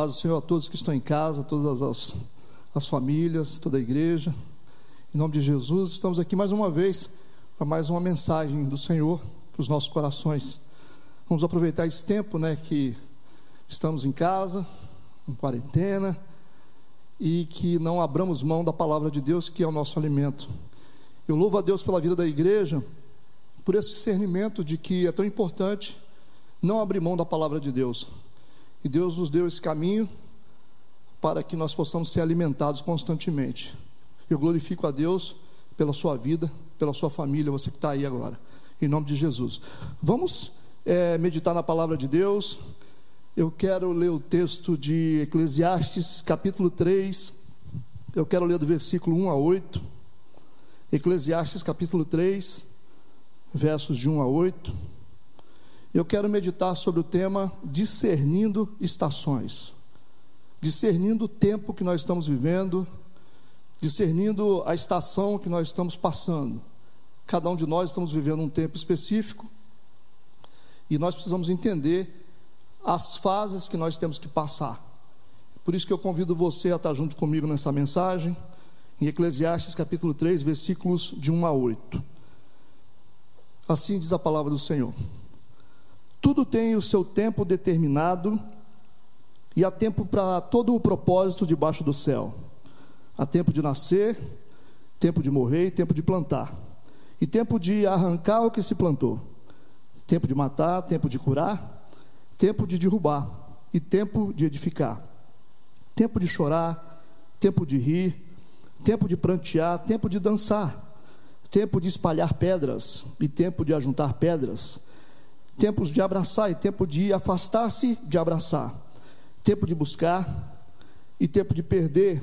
paz do Senhor a todos que estão em casa, todas as, as famílias, toda a igreja. Em nome de Jesus, estamos aqui mais uma vez para mais uma mensagem do Senhor para os nossos corações. Vamos aproveitar esse tempo, né, que estamos em casa, em quarentena, e que não abramos mão da palavra de Deus, que é o nosso alimento. Eu louvo a Deus pela vida da igreja, por esse discernimento de que é tão importante não abrir mão da palavra de Deus. E Deus nos deu esse caminho para que nós possamos ser alimentados constantemente. Eu glorifico a Deus pela sua vida, pela sua família, você que está aí agora, em nome de Jesus. Vamos é, meditar na palavra de Deus. Eu quero ler o texto de Eclesiastes, capítulo 3. Eu quero ler do versículo 1 a 8. Eclesiastes, capítulo 3, versos de 1 a 8. Eu quero meditar sobre o tema discernindo estações, discernindo o tempo que nós estamos vivendo, discernindo a estação que nós estamos passando. Cada um de nós estamos vivendo um tempo específico e nós precisamos entender as fases que nós temos que passar. Por isso que eu convido você a estar junto comigo nessa mensagem, em Eclesiastes capítulo 3, versículos de 1 a 8. Assim diz a palavra do Senhor. Tudo tem o seu tempo determinado e há tempo para todo o propósito debaixo do céu. Há tempo de nascer, tempo de morrer e tempo de plantar. E tempo de arrancar o que se plantou. Tempo de matar, tempo de curar, tempo de derrubar e tempo de edificar. Tempo de chorar, tempo de rir, tempo de prantear, tempo de dançar. Tempo de espalhar pedras e tempo de ajuntar pedras tempos de abraçar e tempo de afastar-se de abraçar, tempo de buscar e tempo de perder,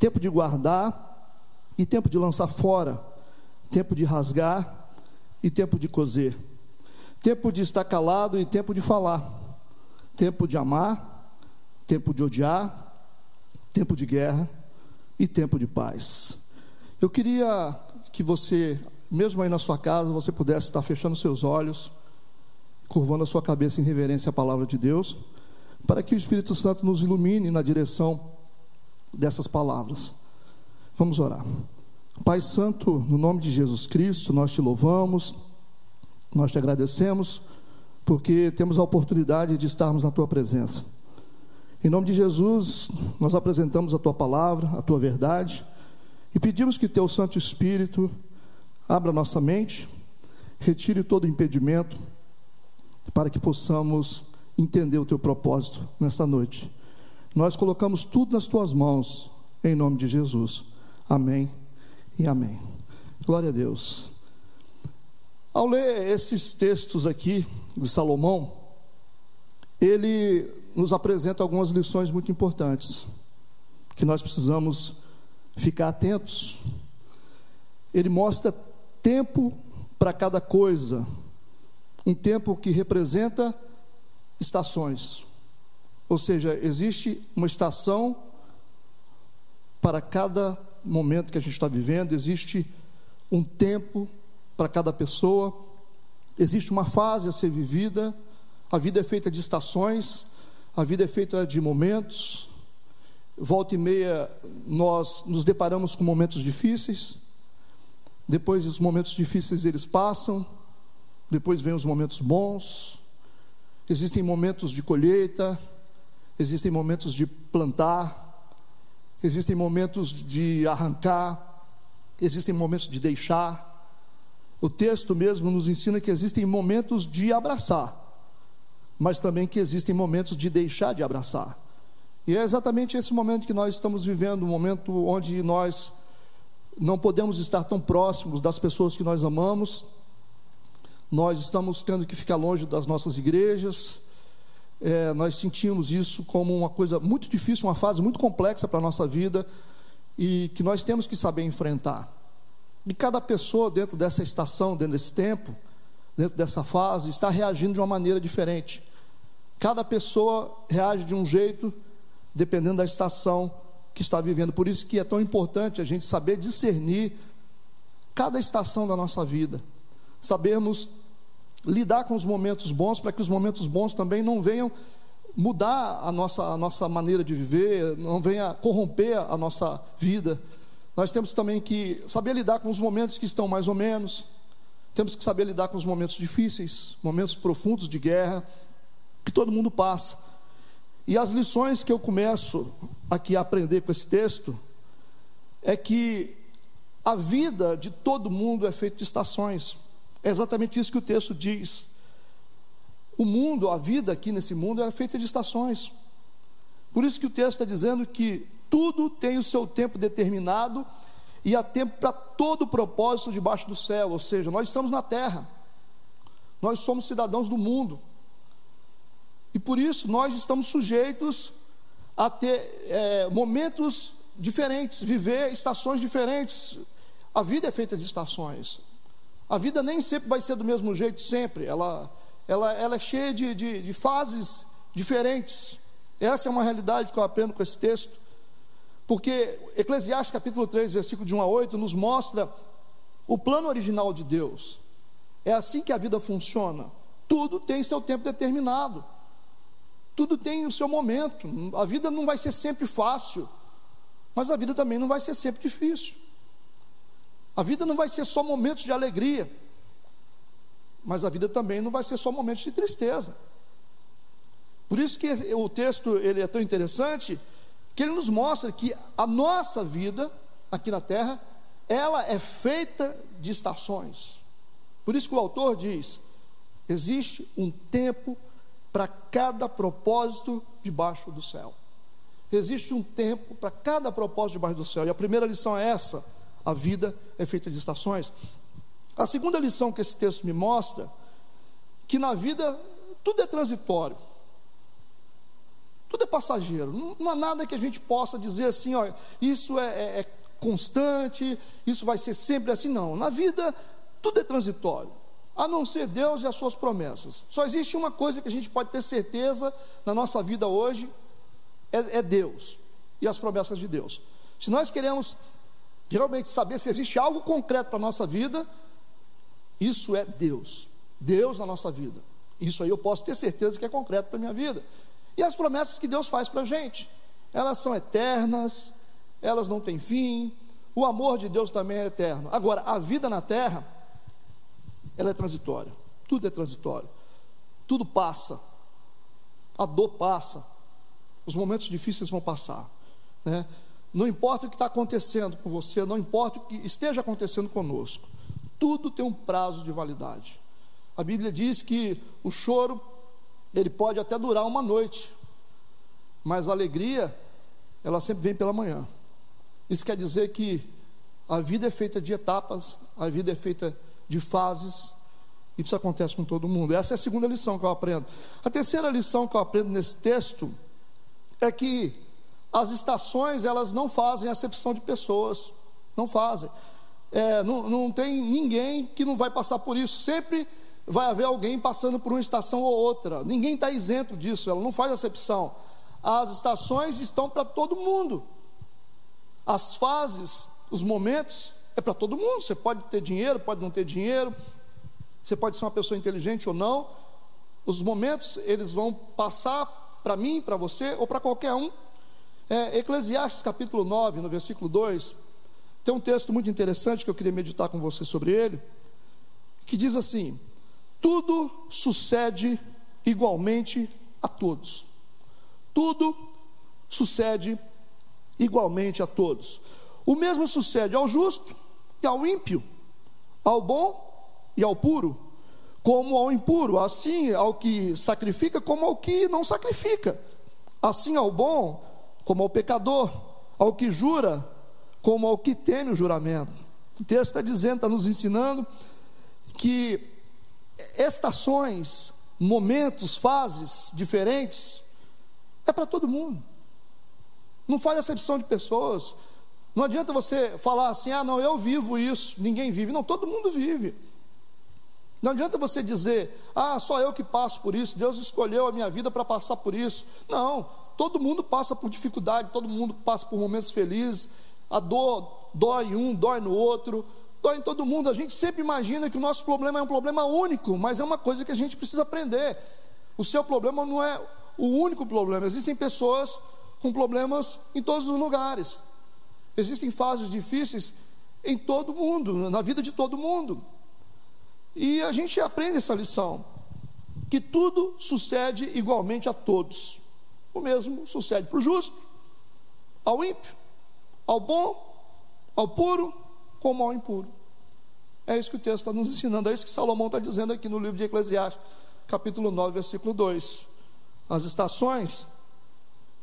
tempo de guardar e tempo de lançar fora, tempo de rasgar e tempo de coser, tempo de estar calado e tempo de falar, tempo de amar, tempo de odiar, tempo de guerra e tempo de paz. Eu queria que você, mesmo aí na sua casa, você pudesse estar fechando seus olhos curvando a sua cabeça em reverência à palavra de Deus, para que o Espírito Santo nos ilumine na direção dessas palavras. Vamos orar. Pai Santo, no nome de Jesus Cristo, nós te louvamos, nós te agradecemos, porque temos a oportunidade de estarmos na tua presença. Em nome de Jesus, nós apresentamos a tua palavra, a tua verdade, e pedimos que teu Santo Espírito abra nossa mente, retire todo impedimento, para que possamos entender o teu propósito nesta noite. Nós colocamos tudo nas tuas mãos, em nome de Jesus. Amém e amém. Glória a Deus. Ao ler esses textos aqui de Salomão, ele nos apresenta algumas lições muito importantes, que nós precisamos ficar atentos. Ele mostra tempo para cada coisa, um tempo que representa estações. Ou seja, existe uma estação para cada momento que a gente está vivendo, existe um tempo para cada pessoa, existe uma fase a ser vivida. A vida é feita de estações, a vida é feita de momentos. Volta e meia nós nos deparamos com momentos difíceis. Depois os momentos difíceis eles passam, depois vem os momentos bons, existem momentos de colheita, existem momentos de plantar, existem momentos de arrancar, existem momentos de deixar. O texto mesmo nos ensina que existem momentos de abraçar, mas também que existem momentos de deixar de abraçar. E é exatamente esse momento que nós estamos vivendo, um momento onde nós não podemos estar tão próximos das pessoas que nós amamos, nós estamos tendo que ficar longe das nossas igrejas, é, nós sentimos isso como uma coisa muito difícil, uma fase muito complexa para a nossa vida e que nós temos que saber enfrentar. E cada pessoa dentro dessa estação, dentro desse tempo, dentro dessa fase, está reagindo de uma maneira diferente. Cada pessoa reage de um jeito, dependendo da estação que está vivendo. Por isso que é tão importante a gente saber discernir cada estação da nossa vida. Sabermos lidar com os momentos bons, para que os momentos bons também não venham mudar a nossa, a nossa maneira de viver, não venha corromper a nossa vida. Nós temos também que saber lidar com os momentos que estão mais ou menos, temos que saber lidar com os momentos difíceis, momentos profundos de guerra, que todo mundo passa. E as lições que eu começo aqui a aprender com esse texto é que a vida de todo mundo é feita de estações. É exatamente isso que o texto diz. O mundo, a vida aqui nesse mundo é feita de estações. Por isso que o texto está dizendo que tudo tem o seu tempo determinado e há tempo para todo o propósito debaixo do céu, ou seja, nós estamos na terra, nós somos cidadãos do mundo, e por isso nós estamos sujeitos a ter é, momentos diferentes, viver estações diferentes. A vida é feita de estações. A vida nem sempre vai ser do mesmo jeito, sempre. Ela, ela, ela é cheia de, de, de fases diferentes. Essa é uma realidade que eu aprendo com esse texto. Porque Eclesiastes capítulo 3, versículo de 1 a 8, nos mostra o plano original de Deus. É assim que a vida funciona. Tudo tem seu tempo determinado. Tudo tem o seu momento. A vida não vai ser sempre fácil, mas a vida também não vai ser sempre difícil. A vida não vai ser só momentos de alegria, mas a vida também não vai ser só momentos de tristeza. Por isso que o texto ele é tão interessante, que ele nos mostra que a nossa vida aqui na terra, ela é feita de estações. Por isso que o autor diz: existe um tempo para cada propósito debaixo do céu. Existe um tempo para cada propósito debaixo do céu. E a primeira lição é essa: a vida é feita de estações. A segunda lição que esse texto me mostra, que na vida tudo é transitório. Tudo é passageiro. Não, há nada que a gente possa dizer assim, ó, isso é, é, é constante, isso vai ser sempre assim. Não. Na vida, tudo é transitório. A não ser Deus e as suas promessas. Só existe uma coisa que a gente pode ter certeza na nossa vida hoje: é, é Deus e as promessas de Deus. Se nós queremos realmente saber se existe algo concreto para a nossa vida, isso é Deus. Deus na nossa vida. Isso aí eu posso ter certeza que é concreto para a minha vida. E as promessas que Deus faz para a gente, elas são eternas, elas não têm fim, o amor de Deus também é eterno. Agora, a vida na terra, ela é transitória, tudo é transitório, tudo passa, a dor passa, os momentos difíceis vão passar, né? Não importa o que está acontecendo com você, não importa o que esteja acontecendo conosco, tudo tem um prazo de validade. A Bíblia diz que o choro ele pode até durar uma noite, mas a alegria, ela sempre vem pela manhã. Isso quer dizer que a vida é feita de etapas, a vida é feita de fases, e isso acontece com todo mundo. Essa é a segunda lição que eu aprendo. A terceira lição que eu aprendo nesse texto é que as estações, elas não fazem acepção de pessoas, não fazem. É, não, não tem ninguém que não vai passar por isso, sempre vai haver alguém passando por uma estação ou outra. Ninguém está isento disso, ela não faz acepção. As estações estão para todo mundo. As fases, os momentos, é para todo mundo. Você pode ter dinheiro, pode não ter dinheiro. Você pode ser uma pessoa inteligente ou não. Os momentos, eles vão passar para mim, para você ou para qualquer um. É, Eclesiastes capítulo 9, no versículo 2, tem um texto muito interessante que eu queria meditar com você sobre ele, que diz assim: tudo sucede igualmente a todos. Tudo sucede igualmente a todos. O mesmo sucede ao justo e ao ímpio, ao bom e ao puro, como ao impuro, assim ao que sacrifica, como ao que não sacrifica, assim ao bom, como ao pecador, ao que jura, como ao que teme o juramento. O texto está dizendo, está nos ensinando que estações, momentos, fases diferentes, é para todo mundo. Não faz acepção de pessoas. Não adianta você falar assim, ah, não, eu vivo isso, ninguém vive. Não, todo mundo vive. Não adianta você dizer, ah, só eu que passo por isso, Deus escolheu a minha vida para passar por isso. Não, todo mundo passa por dificuldade, todo mundo passa por momentos felizes. A dor dói um, dói no outro, dói em todo mundo. A gente sempre imagina que o nosso problema é um problema único, mas é uma coisa que a gente precisa aprender. O seu problema não é o único problema. Existem pessoas com problemas em todos os lugares. Existem fases difíceis em todo mundo, na vida de todo mundo. E a gente aprende essa lição, que tudo sucede igualmente a todos. O mesmo sucede para o justo, ao ímpio, ao bom, ao puro, como ao impuro. É isso que o texto está nos ensinando, é isso que Salomão está dizendo aqui no livro de Eclesiastes, capítulo 9, versículo 2. As estações,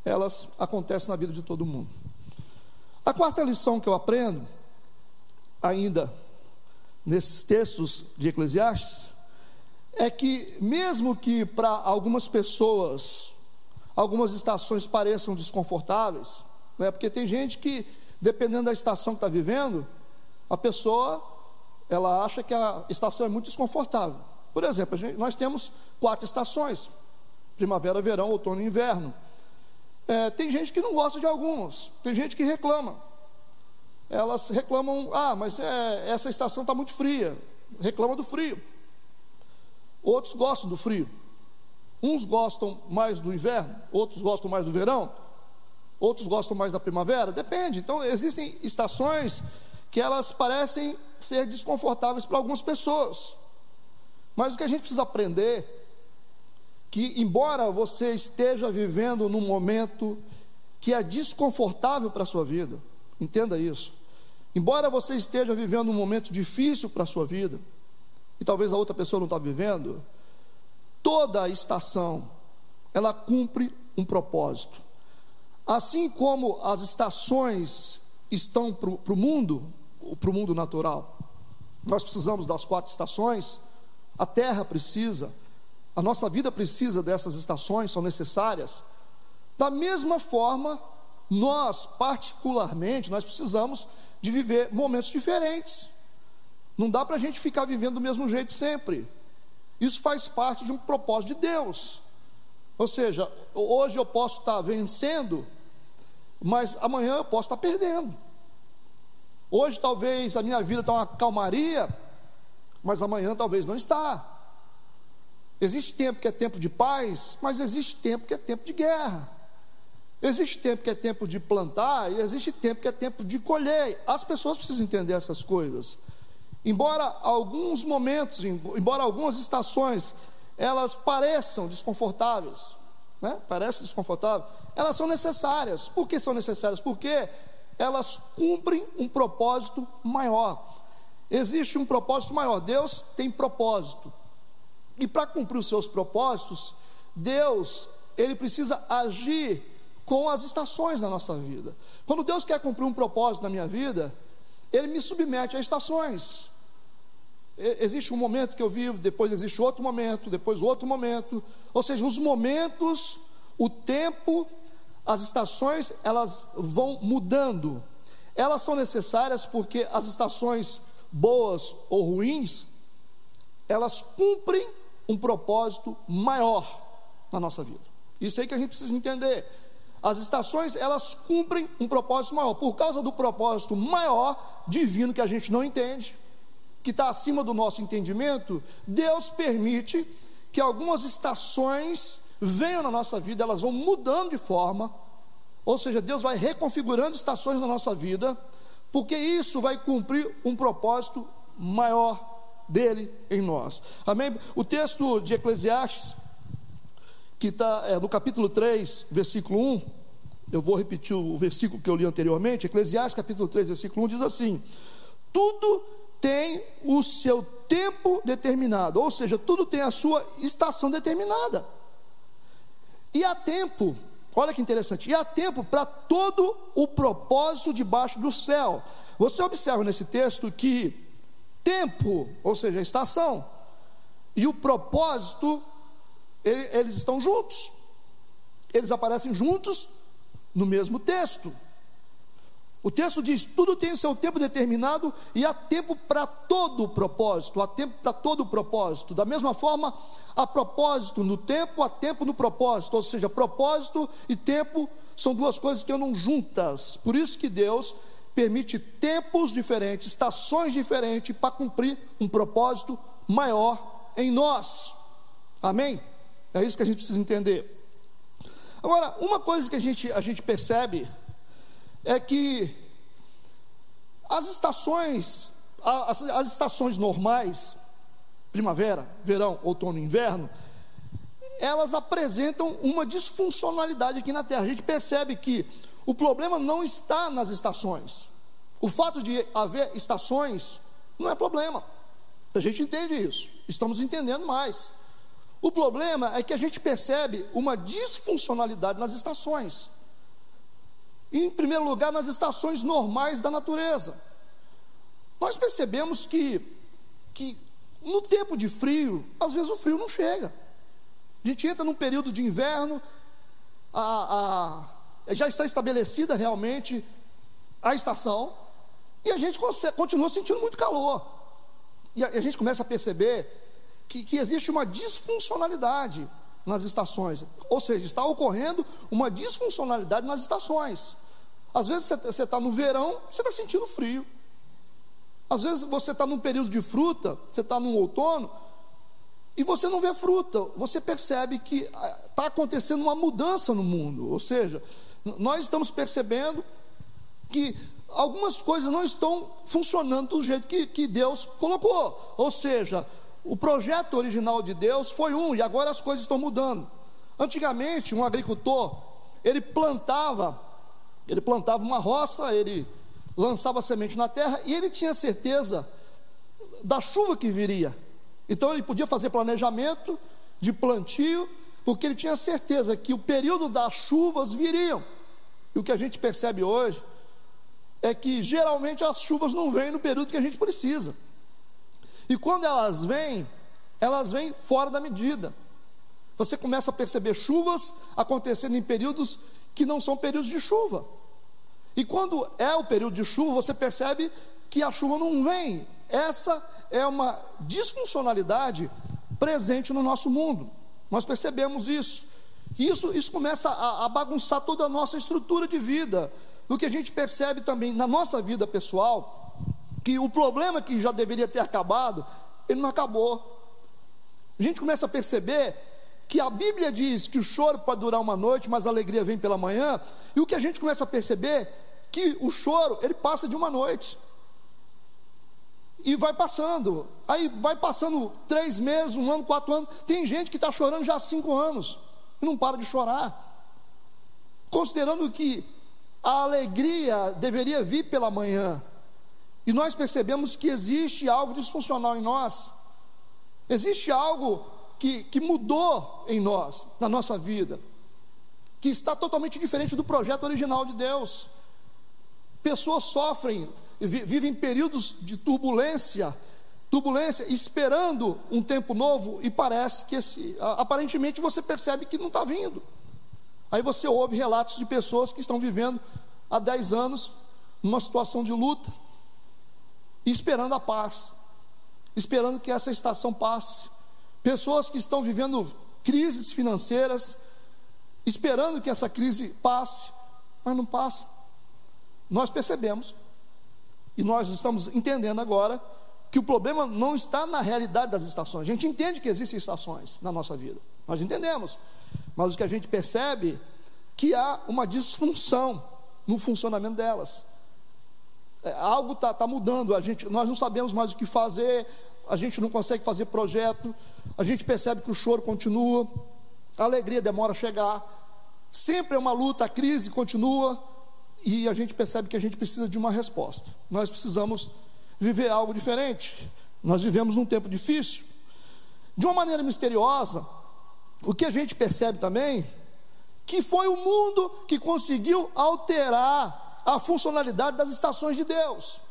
elas acontecem na vida de todo mundo. A quarta lição que eu aprendo, ainda nesses textos de Eclesiastes, é que, mesmo que para algumas pessoas, algumas estações pareçam desconfortáveis, né, porque tem gente que, dependendo da estação que está vivendo, a pessoa ela acha que a estação é muito desconfortável. Por exemplo, gente, nós temos quatro estações: primavera, verão, outono e inverno. É, tem gente que não gosta de algumas, tem gente que reclama. Elas reclamam, ah, mas é, essa estação está muito fria, reclama do frio. Outros gostam do frio. Uns gostam mais do inverno, outros gostam mais do verão, outros gostam mais da primavera, depende. Então, existem estações que elas parecem ser desconfortáveis para algumas pessoas. Mas o que a gente precisa aprender que embora você esteja vivendo num momento que é desconfortável para a sua vida, entenda isso. Embora você esteja vivendo um momento difícil para a sua vida, e talvez a outra pessoa não está vivendo, toda estação ela cumpre um propósito. Assim como as estações estão para o mundo, para o mundo natural, nós precisamos das quatro estações, a terra precisa, a nossa vida precisa dessas estações, são necessárias. Da mesma forma, nós, particularmente, nós precisamos de viver momentos diferentes. Não dá para a gente ficar vivendo do mesmo jeito sempre. Isso faz parte de um propósito de Deus. Ou seja, hoje eu posso estar vencendo, mas amanhã eu posso estar perdendo. Hoje talvez a minha vida está uma calmaria, mas amanhã talvez não está. Existe tempo que é tempo de paz, mas existe tempo que é tempo de guerra. Existe tempo que é tempo de plantar e existe tempo que é tempo de colher. As pessoas precisam entender essas coisas. Embora alguns momentos, embora algumas estações, elas pareçam desconfortáveis, né? Parecem desconfortáveis, elas são necessárias. Por que são necessárias? Porque elas cumprem um propósito maior. Existe um propósito maior. Deus tem propósito. E para cumprir os seus propósitos, Deus, ele precisa agir com as estações na nossa vida. Quando Deus quer cumprir um propósito na minha vida, ele me submete a estações. Existe um momento que eu vivo, depois existe outro momento, depois outro momento. Ou seja, os momentos, o tempo, as estações, elas vão mudando. Elas são necessárias porque as estações boas ou ruins, elas cumprem um propósito maior na nossa vida. Isso aí que a gente precisa entender. As estações, elas cumprem um propósito maior. Por causa do propósito maior, divino, que a gente não entende, que está acima do nosso entendimento, Deus permite que algumas estações venham na nossa vida, elas vão mudando de forma, ou seja, Deus vai reconfigurando estações na nossa vida, porque isso vai cumprir um propósito maior dele em nós. Amém? O texto de Eclesiastes, que está é, no capítulo 3, versículo 1, eu vou repetir o versículo que eu li anteriormente, Eclesiastes capítulo 3, versículo 1, diz assim: Tudo tem o seu tempo determinado, ou seja, tudo tem a sua estação determinada. E há tempo, olha que interessante, e há tempo para todo o propósito debaixo do céu. Você observa nesse texto que tempo, ou seja, estação, e o propósito, ele, eles estão juntos. Eles aparecem juntos no mesmo texto. O texto diz: tudo tem seu tempo determinado e há tempo para todo o propósito, há tempo para todo o propósito. Da mesma forma, há propósito no tempo, há tempo no propósito, ou seja, propósito e tempo são duas coisas que andam juntas. Por isso que Deus permite tempos diferentes, estações diferentes para cumprir um propósito maior em nós. Amém? É isso que a gente precisa entender. Agora, uma coisa que a gente, a gente percebe é que as estações, as, as estações normais, primavera, verão, outono e inverno, elas apresentam uma disfuncionalidade aqui na Terra. A gente percebe que o problema não está nas estações. O fato de haver estações não é problema. A gente entende isso, estamos entendendo mais. O problema é que a gente percebe uma disfuncionalidade nas estações. Em primeiro lugar, nas estações normais da natureza. Nós percebemos que, que no tempo de frio, às vezes o frio não chega. A gente entra num período de inverno, a, a, já está estabelecida realmente a estação, e a gente continua sentindo muito calor. E a, a gente começa a perceber que, que existe uma disfuncionalidade nas estações, ou seja, está ocorrendo uma disfuncionalidade nas estações. Às vezes você está no verão, você está sentindo frio. Às vezes você está num período de fruta, você está num outono, e você não vê fruta, você percebe que está ah, acontecendo uma mudança no mundo, ou seja, nós estamos percebendo que algumas coisas não estão funcionando do jeito que, que Deus colocou, ou seja, o projeto original de Deus foi um e agora as coisas estão mudando. Antigamente, um agricultor, ele plantava, ele plantava uma roça, ele lançava semente na terra e ele tinha certeza da chuva que viria. Então ele podia fazer planejamento de plantio, porque ele tinha certeza que o período das chuvas viriam. E o que a gente percebe hoje é que geralmente as chuvas não vêm no período que a gente precisa. E quando elas vêm, elas vêm fora da medida. Você começa a perceber chuvas acontecendo em períodos que não são períodos de chuva. E quando é o período de chuva, você percebe que a chuva não vem essa é uma disfuncionalidade presente no nosso mundo. Nós percebemos isso. Isso, isso começa a, a bagunçar toda a nossa estrutura de vida. O que a gente percebe também na nossa vida pessoal, que o problema que já deveria ter acabado, ele não acabou. A gente começa a perceber que a Bíblia diz que o choro pode durar uma noite, mas a alegria vem pela manhã, e o que a gente começa a perceber que o choro, ele passa de uma noite e vai passando. Aí vai passando três meses, um ano, quatro anos. Tem gente que está chorando já há cinco anos e não para de chorar. Considerando que a alegria deveria vir pela manhã. E nós percebemos que existe algo disfuncional em nós. Existe algo que, que mudou em nós, na nossa vida. Que está totalmente diferente do projeto original de Deus. Pessoas sofrem vivem períodos de turbulência, turbulência, esperando um tempo novo e parece que esse, aparentemente você percebe que não está vindo. Aí você ouve relatos de pessoas que estão vivendo há 10 anos numa situação de luta esperando a paz, esperando que essa estação passe. Pessoas que estão vivendo crises financeiras, esperando que essa crise passe, mas não passa. Nós percebemos e nós estamos entendendo agora que o problema não está na realidade das estações. A gente entende que existem estações na nossa vida. Nós entendemos. Mas o que a gente percebe que há uma disfunção no funcionamento delas. É, algo está tá mudando, a gente, nós não sabemos mais o que fazer, a gente não consegue fazer projeto, a gente percebe que o choro continua, a alegria demora a chegar, sempre é uma luta, a crise continua, e a gente percebe que a gente precisa de uma resposta. Nós precisamos viver algo diferente. Nós vivemos num tempo difícil. De uma maneira misteriosa, o que a gente percebe também, que foi o mundo que conseguiu alterar a funcionalidade das estações de Deus.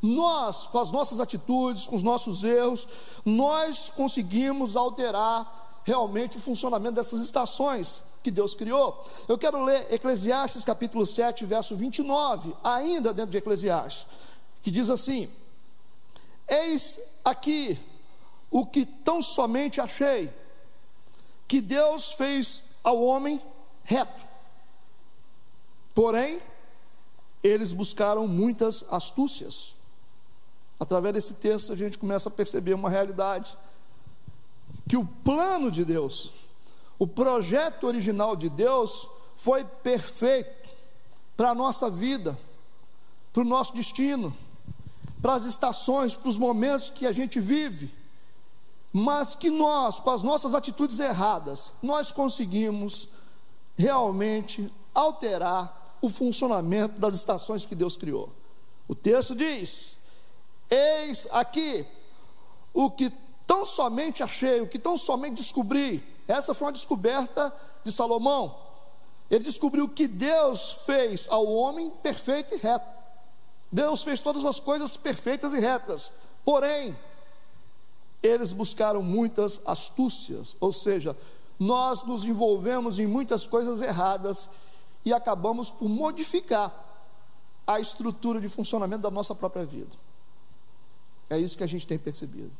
Nós, com as nossas atitudes, com os nossos erros, nós conseguimos alterar realmente o funcionamento dessas estações que Deus criou. Eu quero ler Eclesiastes capítulo 7, verso 29, ainda dentro de Eclesiastes, que diz assim: Eis aqui o que tão somente achei, que Deus fez ao homem reto. Porém, eles buscaram muitas astúcias. Através desse texto a gente começa a perceber uma realidade que o plano de Deus o projeto original de Deus foi perfeito para a nossa vida, para o nosso destino, para as estações, para os momentos que a gente vive, mas que nós, com as nossas atitudes erradas, nós conseguimos realmente alterar o funcionamento das estações que Deus criou. O texto diz: Eis aqui o que tão somente achei, o que tão somente descobri. Essa foi uma descoberta de Salomão. Ele descobriu que Deus fez ao homem perfeito e reto. Deus fez todas as coisas perfeitas e retas. Porém, eles buscaram muitas astúcias, ou seja, nós nos envolvemos em muitas coisas erradas e acabamos por modificar a estrutura de funcionamento da nossa própria vida. É isso que a gente tem percebido.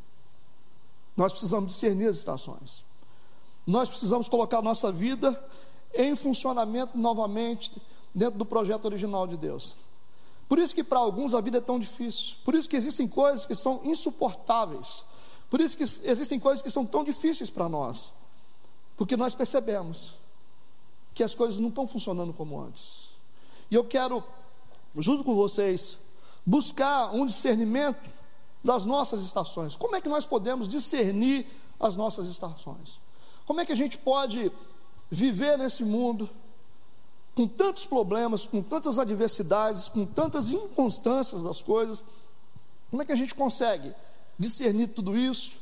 Nós precisamos discernir as estações. Nós precisamos colocar a nossa vida em funcionamento novamente dentro do projeto original de Deus. Por isso que para alguns a vida é tão difícil. Por isso que existem coisas que são insuportáveis. Por isso que existem coisas que são tão difíceis para nós. Porque nós percebemos que as coisas não estão funcionando como antes. E eu quero, junto com vocês, buscar um discernimento das nossas estações. Como é que nós podemos discernir as nossas estações? Como é que a gente pode viver nesse mundo com tantos problemas, com tantas adversidades, com tantas inconstâncias das coisas? Como é que a gente consegue discernir tudo isso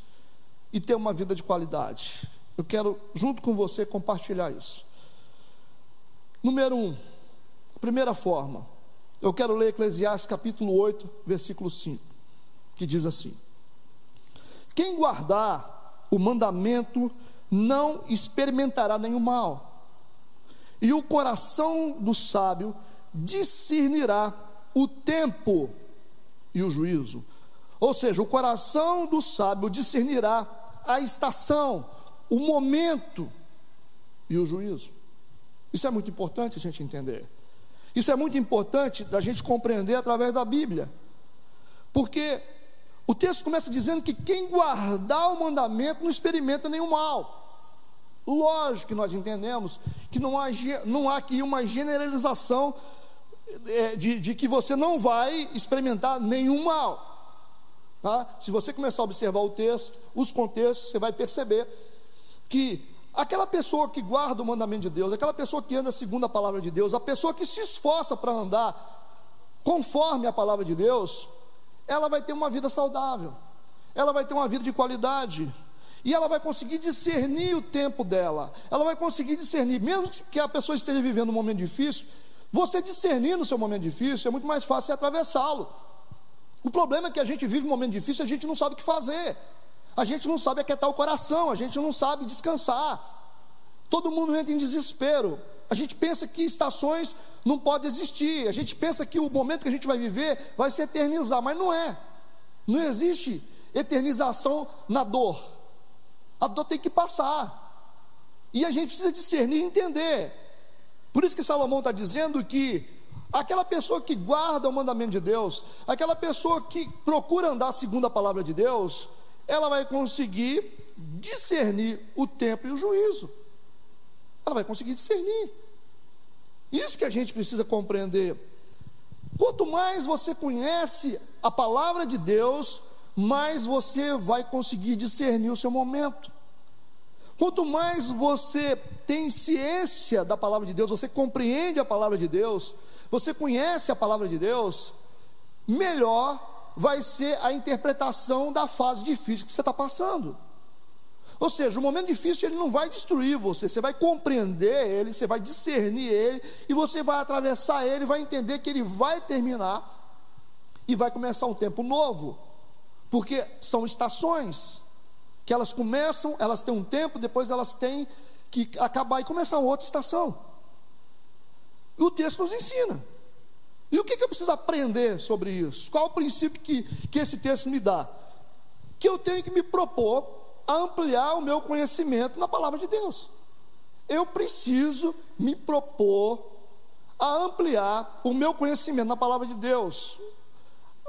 e ter uma vida de qualidade? Eu quero, junto com você, compartilhar isso. Número um, primeira forma, eu quero ler Eclesiastes capítulo 8, versículo 5 que diz assim: Quem guardar o mandamento não experimentará nenhum mal, e o coração do sábio discernirá o tempo e o juízo. Ou seja, o coração do sábio discernirá a estação, o momento e o juízo. Isso é muito importante a gente entender. Isso é muito importante da gente compreender através da Bíblia. Porque o texto começa dizendo que quem guardar o mandamento não experimenta nenhum mal. Lógico que nós entendemos que não há, não há aqui uma generalização é, de, de que você não vai experimentar nenhum mal. Tá? Se você começar a observar o texto, os contextos, você vai perceber que aquela pessoa que guarda o mandamento de Deus, aquela pessoa que anda segundo a palavra de Deus, a pessoa que se esforça para andar conforme a palavra de Deus, ela vai ter uma vida saudável, ela vai ter uma vida de qualidade, e ela vai conseguir discernir o tempo dela, ela vai conseguir discernir, mesmo que a pessoa esteja vivendo um momento difícil, você discernir no seu momento difícil é muito mais fácil atravessá-lo. O problema é que a gente vive um momento difícil, a gente não sabe o que fazer, a gente não sabe aquietar o coração, a gente não sabe descansar, todo mundo entra em desespero, a gente pensa que estações não podem existir, a gente pensa que o momento que a gente vai viver vai se eternizar, mas não é. Não existe eternização na dor. A dor tem que passar. E a gente precisa discernir e entender. Por isso que Salomão está dizendo que aquela pessoa que guarda o mandamento de Deus, aquela pessoa que procura andar segundo a palavra de Deus, ela vai conseguir discernir o tempo e o juízo. Ela vai conseguir discernir. Isso que a gente precisa compreender. Quanto mais você conhece a palavra de Deus, mais você vai conseguir discernir o seu momento. Quanto mais você tem ciência da palavra de Deus, você compreende a palavra de Deus, você conhece a palavra de Deus, melhor vai ser a interpretação da fase difícil que você está passando. Ou seja, o momento difícil ele não vai destruir você, você vai compreender ele, você vai discernir ele, e você vai atravessar ele, vai entender que ele vai terminar e vai começar um tempo novo, porque são estações que elas começam, elas têm um tempo, depois elas têm que acabar e começar outra estação. E o texto nos ensina. E o que, que eu preciso aprender sobre isso? Qual o princípio que, que esse texto me dá? Que eu tenho que me propor a ampliar o meu conhecimento na palavra de Deus. Eu preciso me propor a ampliar o meu conhecimento na palavra de Deus.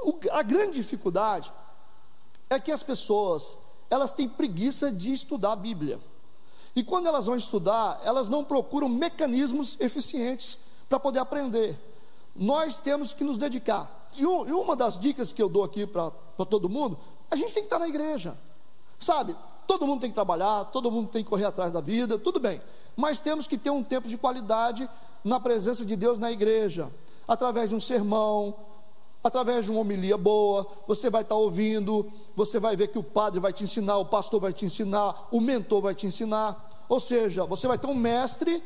O, a grande dificuldade é que as pessoas, elas têm preguiça de estudar a Bíblia. E quando elas vão estudar, elas não procuram mecanismos eficientes para poder aprender. Nós temos que nos dedicar. E, um, e uma das dicas que eu dou aqui para todo mundo, a gente tem que estar na igreja. Sabe, todo mundo tem que trabalhar, todo mundo tem que correr atrás da vida, tudo bem. Mas temos que ter um tempo de qualidade na presença de Deus na igreja, através de um sermão, através de uma homilia boa, você vai estar ouvindo, você vai ver que o padre vai te ensinar, o pastor vai te ensinar, o mentor vai te ensinar. Ou seja, você vai ter um mestre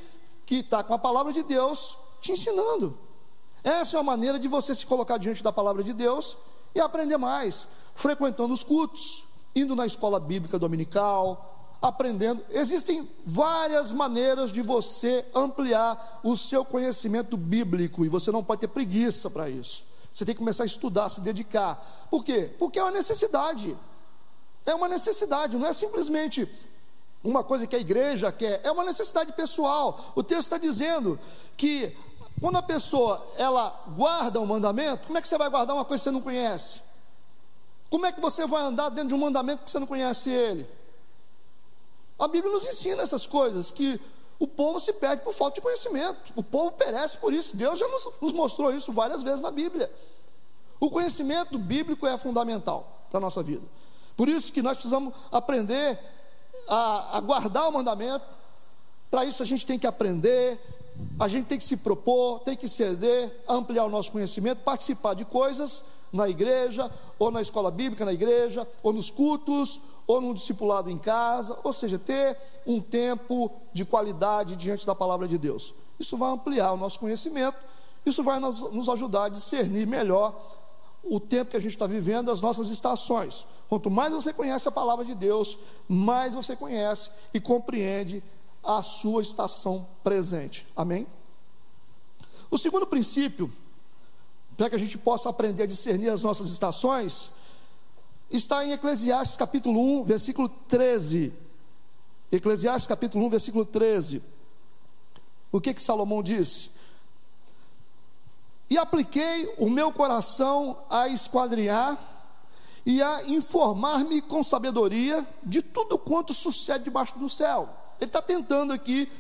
que está com a palavra de Deus te ensinando. Essa é a maneira de você se colocar diante da palavra de Deus e aprender mais, frequentando os cultos, indo na escola bíblica dominical, aprendendo. Existem várias maneiras de você ampliar o seu conhecimento bíblico e você não pode ter preguiça para isso. Você tem que começar a estudar, se dedicar. Por quê? Porque é uma necessidade. É uma necessidade, não é simplesmente uma coisa que a igreja quer, é uma necessidade pessoal. O texto está dizendo que quando a pessoa ela guarda um mandamento, como é que você vai guardar uma coisa que você não conhece? Como é que você vai andar dentro de um mandamento que você não conhece ele? A Bíblia nos ensina essas coisas, que o povo se perde por falta de conhecimento, o povo perece por isso. Deus já nos, nos mostrou isso várias vezes na Bíblia. O conhecimento bíblico é fundamental para a nossa vida. Por isso que nós precisamos aprender a, a guardar o mandamento. Para isso a gente tem que aprender, a gente tem que se propor, tem que ceder, ampliar o nosso conhecimento, participar de coisas na igreja, ou na escola bíblica na igreja, ou nos cultos, ou num discipulado em casa, ou seja, ter um tempo de qualidade diante da palavra de Deus. Isso vai ampliar o nosso conhecimento, isso vai nos ajudar a discernir melhor o tempo que a gente está vivendo, as nossas estações. Quanto mais você conhece a palavra de Deus, mais você conhece e compreende a sua estação presente. Amém? O segundo princípio, para que a gente possa aprender a discernir as nossas estações, está em Eclesiastes capítulo 1, versículo 13. Eclesiastes capítulo 1, versículo 13. O que que Salomão disse? E apliquei o meu coração a esquadrinhar e a informar-me com sabedoria de tudo quanto sucede debaixo do céu ele está tentando aqui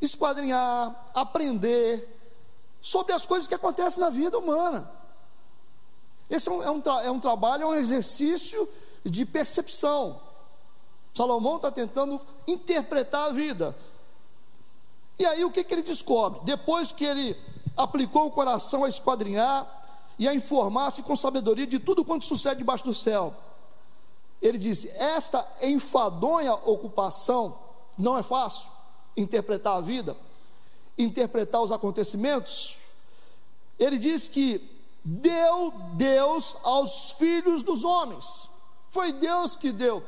esquadrinhar, aprender sobre as coisas que acontecem na vida humana. Esse é um, é um, é um trabalho, é um exercício de percepção. Salomão está tentando interpretar a vida. E aí o que, que ele descobre? Depois que ele aplicou o coração a esquadrinhar e a informar-se com sabedoria de tudo quanto sucede debaixo do céu, ele disse: Esta enfadonha ocupação não é fácil interpretar a vida, interpretar os acontecimentos. Ele diz que deu Deus aos filhos dos homens. Foi Deus que deu.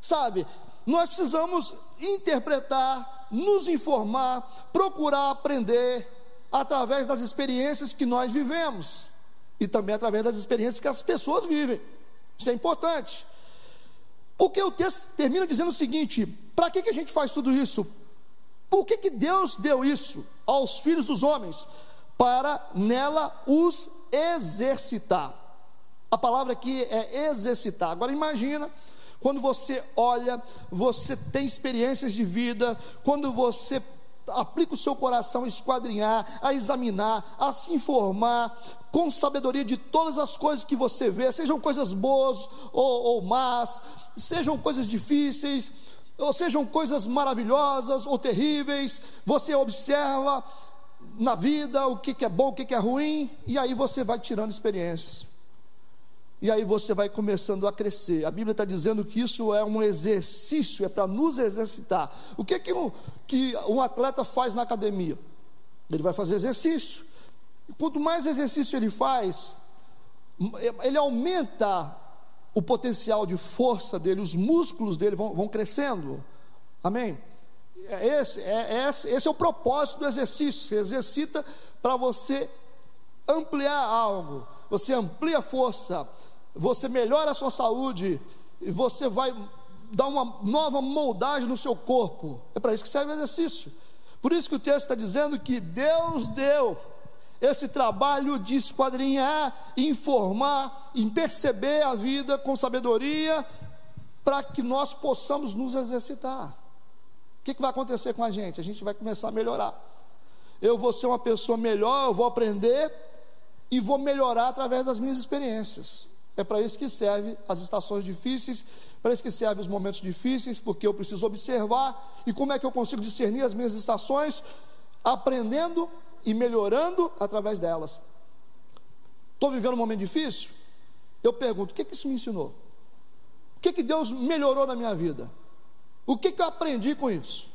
Sabe, nós precisamos interpretar, nos informar, procurar aprender através das experiências que nós vivemos e também através das experiências que as pessoas vivem. Isso é importante. Porque o texto termina dizendo o seguinte: para que, que a gente faz tudo isso? Por que, que Deus deu isso aos filhos dos homens? Para nela os exercitar. A palavra aqui é exercitar. Agora imagina quando você olha, você tem experiências de vida, quando você aplica o seu coração a esquadrinhar, a examinar, a se informar com sabedoria de todas as coisas que você vê, sejam coisas boas ou, ou más, sejam coisas difíceis, ou sejam coisas maravilhosas ou terríveis, você observa na vida o que, que é bom, o que, que é ruim, e aí você vai tirando experiência. E aí você vai começando a crescer. A Bíblia está dizendo que isso é um exercício, é para nos exercitar. O que, que, um, que um atleta faz na academia? Ele vai fazer exercício. Quanto mais exercício ele faz, ele aumenta o potencial de força dele, os músculos dele vão, vão crescendo. Amém? É esse é, esse, esse é o propósito do exercício. Você exercita para você ampliar algo. Você amplia a força, você melhora a sua saúde, e você vai dar uma nova moldagem no seu corpo. É para isso que serve o exercício. Por isso que o texto está dizendo que Deus deu esse trabalho de esquadrinhar, informar, em perceber a vida com sabedoria, para que nós possamos nos exercitar. O que, que vai acontecer com a gente? A gente vai começar a melhorar. Eu vou ser uma pessoa melhor, eu vou aprender e vou melhorar através das minhas experiências. É para isso que serve as estações difíceis, para isso que serve os momentos difíceis, porque eu preciso observar e como é que eu consigo discernir as minhas estações, aprendendo e melhorando através delas. Estou vivendo um momento difícil? Eu pergunto: o que, que isso me ensinou? O que, que Deus melhorou na minha vida? O que, que eu aprendi com isso?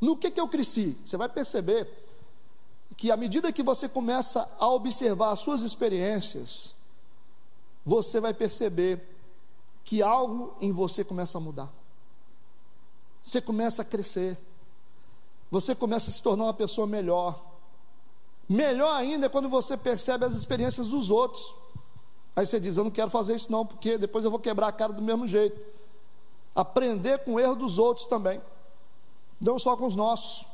No que, que eu cresci? Você vai perceber que à medida que você começa a observar as suas experiências, você vai perceber que algo em você começa a mudar. Você começa a crescer. Você começa a se tornar uma pessoa melhor. Melhor ainda é quando você percebe as experiências dos outros. Aí você diz: Eu não quero fazer isso, não, porque depois eu vou quebrar a cara do mesmo jeito. Aprender com o erro dos outros também, não só com os nossos.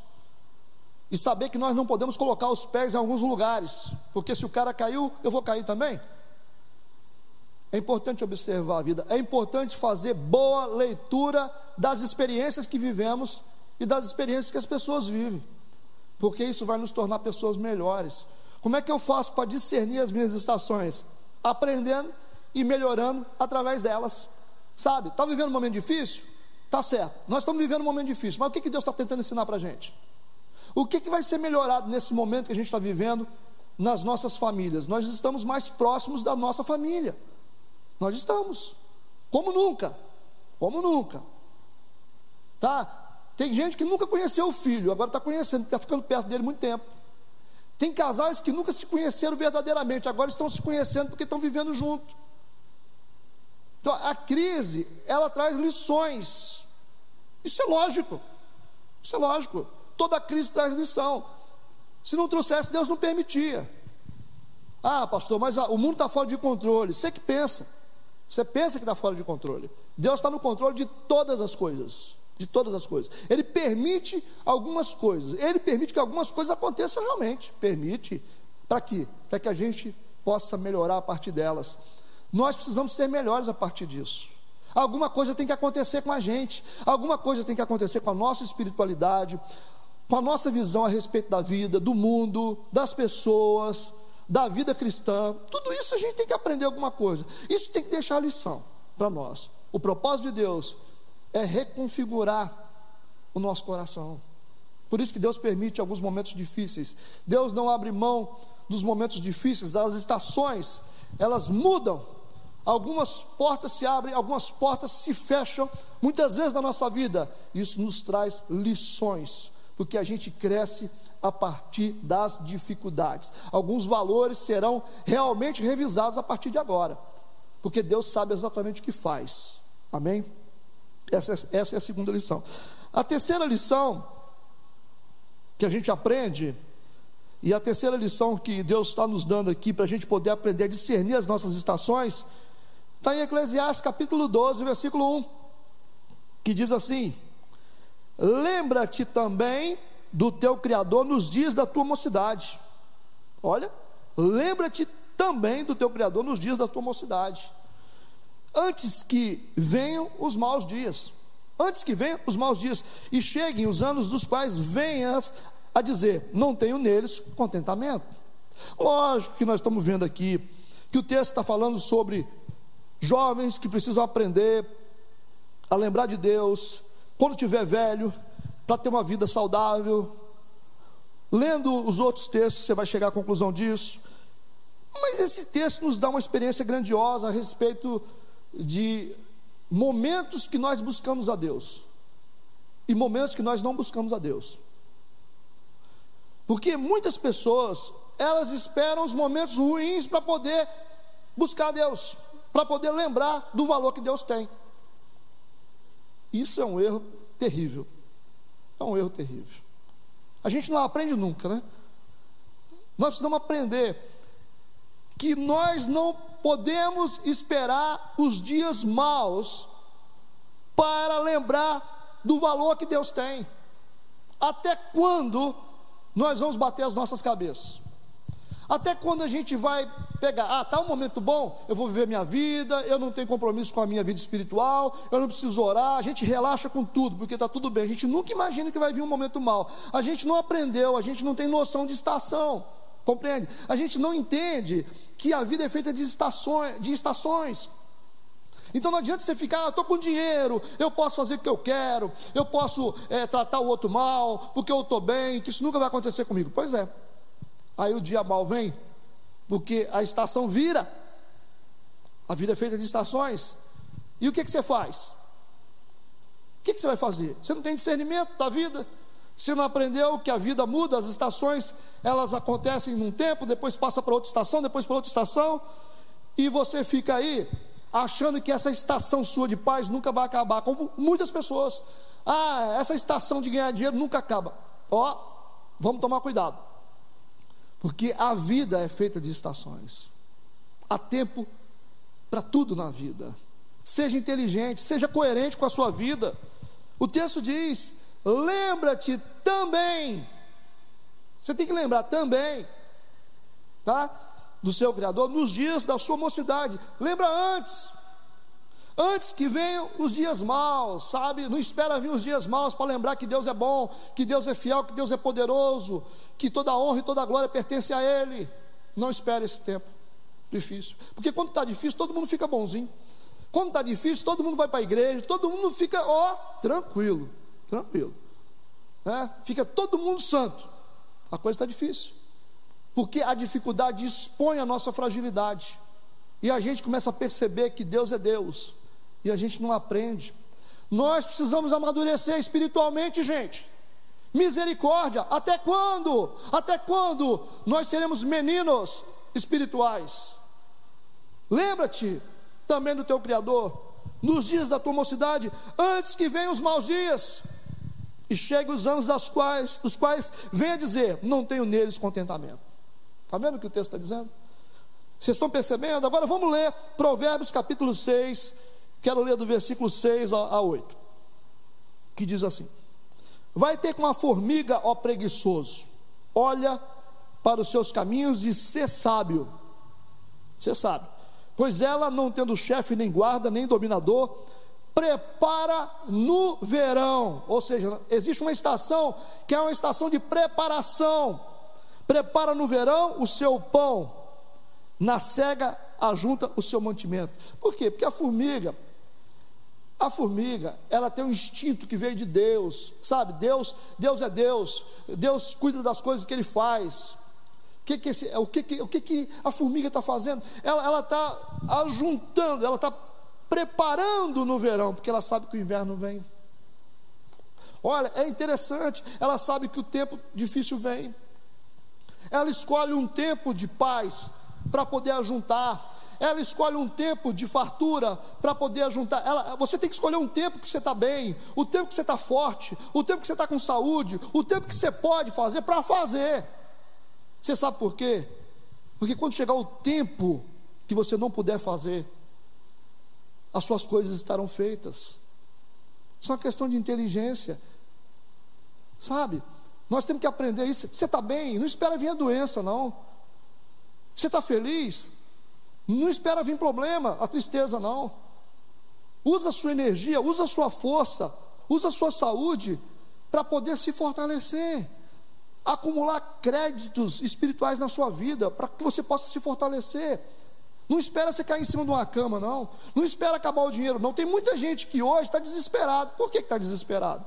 E saber que nós não podemos colocar os pés em alguns lugares, porque se o cara caiu, eu vou cair também. É importante observar a vida, é importante fazer boa leitura das experiências que vivemos e das experiências que as pessoas vivem, porque isso vai nos tornar pessoas melhores. Como é que eu faço para discernir as minhas estações? Aprendendo e melhorando através delas. Sabe, está vivendo um momento difícil? Tá certo, nós estamos vivendo um momento difícil, mas o que, que Deus está tentando ensinar para a gente? O que, que vai ser melhorado nesse momento que a gente está vivendo nas nossas famílias? Nós estamos mais próximos da nossa família. Nós estamos. Como nunca. Como nunca. Tá? Tem gente que nunca conheceu o filho, agora está conhecendo, está ficando perto dele muito tempo. Tem casais que nunca se conheceram verdadeiramente, agora estão se conhecendo porque estão vivendo junto. Então, a crise, ela traz lições. Isso é lógico. Isso é lógico. Toda crise traz lição. Se não trouxesse, Deus não permitia. Ah, pastor, mas o mundo está fora de controle. Você que pensa. Você pensa que está fora de controle. Deus está no controle de todas as coisas. De todas as coisas. Ele permite algumas coisas. Ele permite que algumas coisas aconteçam realmente. Permite. Para quê? Para que a gente possa melhorar a partir delas. Nós precisamos ser melhores a partir disso. Alguma coisa tem que acontecer com a gente. Alguma coisa tem que acontecer com a nossa espiritualidade. Com a nossa visão a respeito da vida, do mundo, das pessoas, da vida cristã, tudo isso a gente tem que aprender alguma coisa. Isso tem que deixar lição para nós. O propósito de Deus é reconfigurar o nosso coração. Por isso que Deus permite alguns momentos difíceis. Deus não abre mão dos momentos difíceis, das estações, elas mudam. Algumas portas se abrem, algumas portas se fecham, muitas vezes na nossa vida. Isso nos traz lições, porque a gente cresce a partir das dificuldades. Alguns valores serão realmente revisados a partir de agora, porque Deus sabe exatamente o que faz. Amém? Essa, é, essa é a segunda lição. A terceira lição que a gente aprende, e a terceira lição que Deus está nos dando aqui para a gente poder aprender a discernir as nossas estações, está em Eclesiastes capítulo 12, versículo 1, que diz assim: Lembra-te também do teu Criador nos dias da tua mocidade. Olha, lembra-te também do teu Criador nos dias da tua mocidade. Antes que venham os maus dias. Antes que venham os maus dias e cheguem os anos dos quais venhas a dizer: não tenho neles contentamento. Lógico que nós estamos vendo aqui que o texto está falando sobre jovens que precisam aprender a lembrar de Deus quando tiver velho, para ter uma vida saudável. Lendo os outros textos, você vai chegar à conclusão disso. Mas esse texto nos dá uma experiência grandiosa a respeito de momentos que nós buscamos a Deus e momentos que nós não buscamos a Deus. Porque muitas pessoas, elas esperam os momentos ruins para poder buscar a Deus, para poder lembrar do valor que Deus tem. Isso é um erro terrível. É um erro terrível. A gente não aprende nunca, né? Nós precisamos aprender que nós não podemos esperar os dias maus para lembrar do valor que Deus tem. Até quando nós vamos bater as nossas cabeças? Até quando a gente vai pegar, ah, tá um momento bom, eu vou viver minha vida, eu não tenho compromisso com a minha vida espiritual, eu não preciso orar, a gente relaxa com tudo, porque está tudo bem. A gente nunca imagina que vai vir um momento mal. A gente não aprendeu, a gente não tem noção de estação. Compreende? A gente não entende que a vida é feita de estações, de estações. Então não adianta você ficar, ah, estou com dinheiro, eu posso fazer o que eu quero, eu posso é, tratar o outro mal, porque eu estou bem, que isso nunca vai acontecer comigo. Pois é. Aí o dia mal vem, porque a estação vira. A vida é feita de estações. E o que, que você faz? O que, que você vai fazer? Você não tem discernimento da vida. Você não aprendeu que a vida muda, as estações elas acontecem num tempo, depois passa para outra estação, depois para outra estação, e você fica aí achando que essa estação sua de paz nunca vai acabar, como muitas pessoas. Ah, essa estação de ganhar dinheiro nunca acaba. Ó, vamos tomar cuidado. Porque a vida é feita de estações. Há tempo para tudo na vida. Seja inteligente, seja coerente com a sua vida. O texto diz: lembra-te também. Você tem que lembrar também, tá? Do seu Criador nos dias da sua mocidade. Lembra antes. Antes que venham os dias maus, sabe? Não espera vir os dias maus para lembrar que Deus é bom, que Deus é fiel, que Deus é poderoso, que toda honra e toda glória pertence a Ele. Não espere esse tempo difícil, porque quando está difícil, todo mundo fica bonzinho. Quando está difícil, todo mundo vai para a igreja, todo mundo fica, ó, tranquilo, tranquilo. É? Fica todo mundo santo. A coisa está difícil, porque a dificuldade expõe a nossa fragilidade, e a gente começa a perceber que Deus é Deus e a gente não aprende. Nós precisamos amadurecer espiritualmente, gente. Misericórdia, até quando? Até quando nós seremos meninos espirituais? Lembra-te também do teu Criador, nos dias da tua mocidade, antes que venham os maus dias e cheguem os anos das quais, dos quais venha dizer: não tenho neles contentamento. Está vendo o que o texto está dizendo? Vocês estão percebendo? Agora vamos ler Provérbios capítulo 6, Quero ler do versículo 6 a 8, que diz assim: Vai ter com a formiga, ó preguiçoso, olha para os seus caminhos e ser sábio. Você sabe, pois ela, não tendo chefe, nem guarda, nem dominador, prepara no verão, ou seja, existe uma estação que é uma estação de preparação. Prepara no verão o seu pão, na cega ajunta o seu mantimento. Por quê? Porque a formiga, a formiga, ela tem um instinto que veio de Deus, sabe? Deus, Deus é Deus. Deus cuida das coisas que Ele faz. O que que, esse, o que, que, o que, que a formiga está fazendo? Ela está ajuntando, ela está preparando no verão, porque ela sabe que o inverno vem. Olha, é interessante, ela sabe que o tempo difícil vem. Ela escolhe um tempo de paz para poder ajuntar ela escolhe um tempo de fartura para poder juntar. Ela, você tem que escolher um tempo que você está bem, o tempo que você está forte, o tempo que você está com saúde, o tempo que você pode fazer para fazer. Você sabe por quê? Porque quando chegar o tempo que você não puder fazer, as suas coisas estarão feitas. Isso é uma questão de inteligência. Sabe? Nós temos que aprender isso. Você está bem, não espera vir a doença, não. Você está feliz? Não espera vir problema, a tristeza não. Usa a sua energia, usa a sua força, usa a sua saúde para poder se fortalecer. Acumular créditos espirituais na sua vida, para que você possa se fortalecer. Não espera você cair em cima de uma cama, não. Não espera acabar o dinheiro, não. Tem muita gente que hoje está desesperado. Por que está desesperado?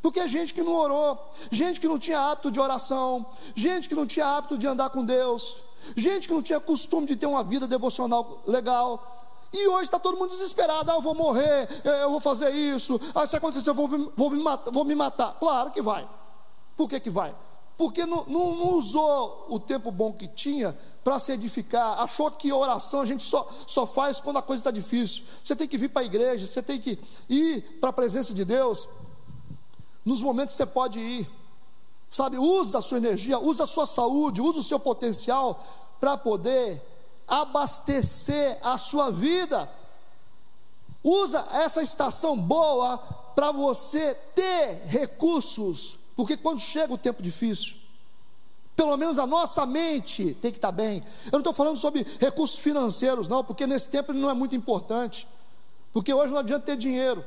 Porque é gente que não orou, gente que não tinha hábito de oração, gente que não tinha hábito de andar com Deus, gente que não tinha costume de ter uma vida devocional legal. E hoje está todo mundo desesperado: ah, eu vou morrer, eu vou fazer isso, ah, se acontecer, eu vou, vou, me, matar, vou me matar. Claro que vai. Por que, que vai? Porque não, não, não usou o tempo bom que tinha para se edificar, achou que oração a gente só, só faz quando a coisa está difícil. Você tem que vir para a igreja, você tem que ir para a presença de Deus nos momentos que você pode ir. Sabe, usa a sua energia, usa a sua saúde, usa o seu potencial para poder abastecer a sua vida. Usa essa estação boa para você ter recursos, porque quando chega o tempo difícil, Pelo menos a nossa mente tem que estar bem. Eu não estou falando sobre recursos financeiros, não, porque nesse tempo ele não é muito importante. Porque hoje não adianta ter dinheiro.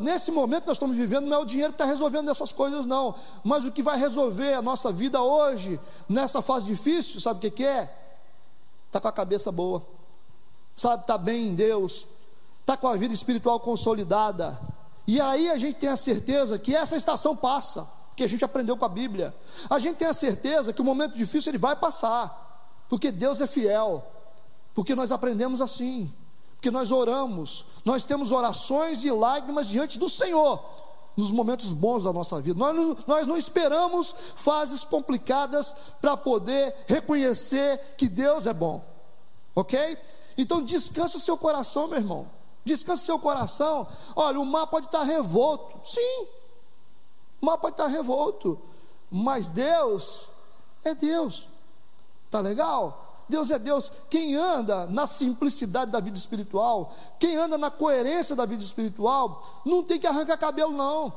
Nesse momento nós estamos vivendo, não é o dinheiro que está resolvendo essas coisas, não. Mas o que vai resolver a nossa vida hoje, nessa fase difícil, sabe o que, que é? Está com a cabeça boa, sabe, está bem em Deus, está com a vida espiritual consolidada. E aí a gente tem a certeza que essa estação passa que a gente aprendeu com a Bíblia. A gente tem a certeza que o momento difícil ele vai passar, porque Deus é fiel, porque nós aprendemos assim, porque nós oramos, nós temos orações e lágrimas diante do Senhor nos momentos bons da nossa vida. Nós não, nós não esperamos fases complicadas para poder reconhecer que Deus é bom, ok? Então descansa o seu coração, meu irmão. Descansa o seu coração. Olha, o mar pode estar revolto, sim, o mar pode estar revolto, mas Deus é Deus. Tá legal? Deus é Deus. Quem anda na simplicidade da vida espiritual, quem anda na coerência da vida espiritual, não tem que arrancar cabelo, não.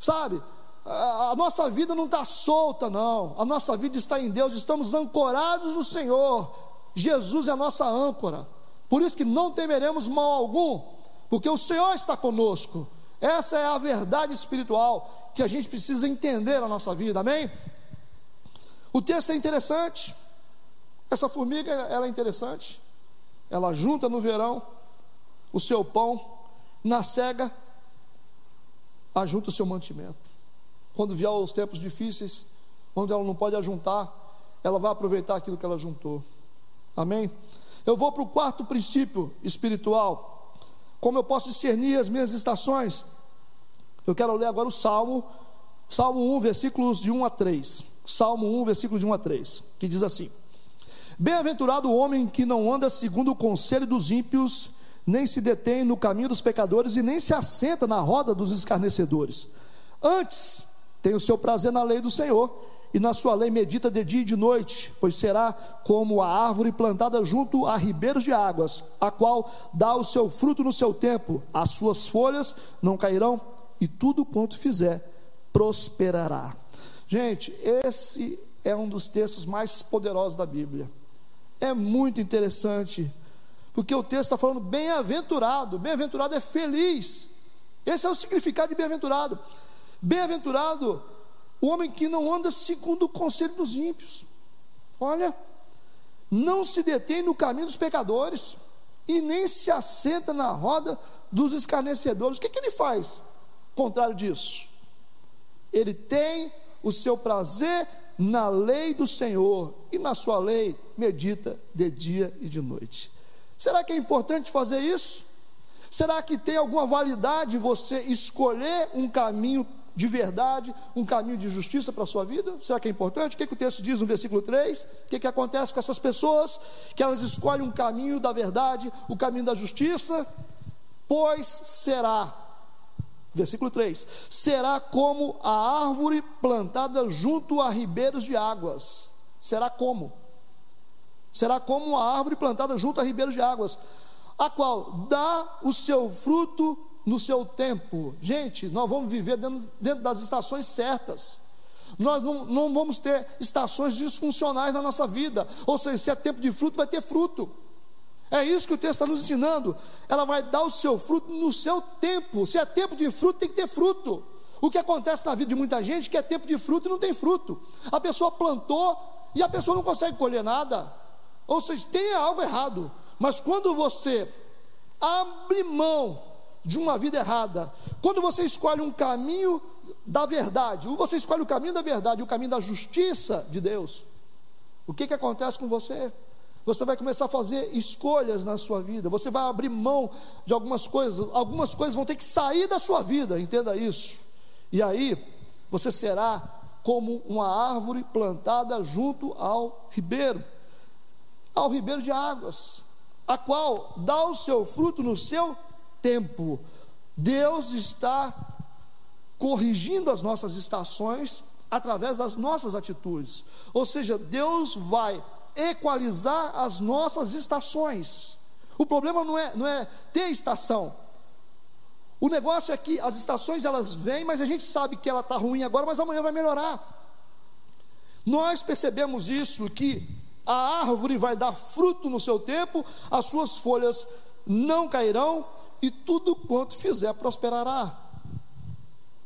Sabe? A nossa vida não está solta, não. A nossa vida está em Deus, estamos ancorados no Senhor. Jesus é a nossa âncora. Por isso que não temeremos mal algum, porque o Senhor está conosco. Essa é a verdade espiritual que a gente precisa entender na nossa vida, amém? O texto é interessante. Essa formiga, ela é interessante. Ela junta no verão o seu pão, na cega, ajunta o seu mantimento. Quando vier os tempos difíceis, onde ela não pode ajuntar, ela vai aproveitar aquilo que ela juntou. Amém? Eu vou para o quarto princípio espiritual. Como eu posso discernir as minhas estações? Eu quero ler agora o Salmo, Salmo 1, versículos de 1 a 3. Salmo 1, versículo de 1 a 3, que diz assim: Bem-aventurado o homem que não anda segundo o conselho dos ímpios, nem se detém no caminho dos pecadores e nem se assenta na roda dos escarnecedores. Antes, tem o seu prazer na lei do Senhor, e na sua lei medita de dia e de noite, pois será como a árvore plantada junto a ribeiros de águas, a qual dá o seu fruto no seu tempo, as suas folhas não cairão, e tudo quanto fizer prosperará. Gente, esse é um dos textos mais poderosos da Bíblia. É muito interessante, porque o texto está falando bem-aventurado. Bem-aventurado é feliz. Esse é o significado de bem-aventurado. Bem-aventurado o homem que não anda segundo o conselho dos ímpios. Olha, não se detém no caminho dos pecadores e nem se assenta na roda dos escarnecedores. O que, que ele faz? contrário disso. Ele tem o seu prazer na lei do Senhor e na sua lei medita de dia e de noite. Será que é importante fazer isso? Será que tem alguma validade você escolher um caminho de verdade, um caminho de justiça para a sua vida? Será que é importante? O que, que o texto diz no versículo 3? O que, que acontece com essas pessoas? Que elas escolhem um caminho da verdade, o caminho da justiça? Pois será Versículo 3: Será como a árvore plantada junto a ribeiros de águas. Será como? Será como a árvore plantada junto a ribeiros de águas, a qual dá o seu fruto no seu tempo. Gente, nós vamos viver dentro, dentro das estações certas. Nós não, não vamos ter estações disfuncionais na nossa vida. Ou seja, se é tempo de fruto, vai ter fruto. É isso que o texto está nos ensinando. Ela vai dar o seu fruto no seu tempo. Se é tempo de fruto, tem que ter fruto. O que acontece na vida de muita gente é que é tempo de fruto e não tem fruto. A pessoa plantou e a pessoa não consegue colher nada. Ou seja, tem algo errado. Mas quando você abre mão de uma vida errada, quando você escolhe um caminho da verdade, ou você escolhe o caminho da verdade, o caminho da justiça de Deus, o que, que acontece com você? Você vai começar a fazer escolhas na sua vida. Você vai abrir mão de algumas coisas. Algumas coisas vão ter que sair da sua vida, entenda isso. E aí, você será como uma árvore plantada junto ao ribeiro ao ribeiro de águas, a qual dá o seu fruto no seu tempo. Deus está corrigindo as nossas estações através das nossas atitudes. Ou seja, Deus vai equalizar as nossas estações. O problema não é, não é ter estação. O negócio é que as estações elas vêm, mas a gente sabe que ela está ruim agora, mas amanhã vai melhorar. Nós percebemos isso que a árvore vai dar fruto no seu tempo, as suas folhas não cairão e tudo quanto fizer prosperará.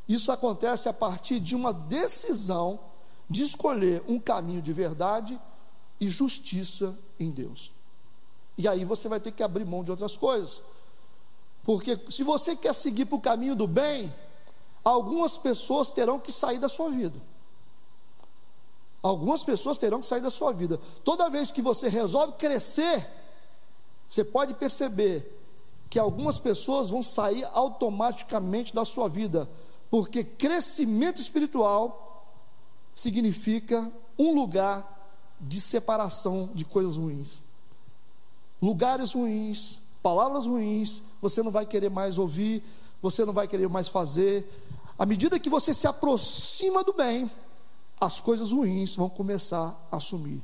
Isso acontece a partir de uma decisão de escolher um caminho de verdade e justiça em Deus. E aí você vai ter que abrir mão de outras coisas. Porque se você quer seguir para o caminho do bem, algumas pessoas terão que sair da sua vida. Algumas pessoas terão que sair da sua vida. Toda vez que você resolve crescer, você pode perceber que algumas pessoas vão sair automaticamente da sua vida, porque crescimento espiritual significa um lugar de separação de coisas ruins. Lugares ruins, palavras ruins, você não vai querer mais ouvir, você não vai querer mais fazer. À medida que você se aproxima do bem, as coisas ruins vão começar a sumir.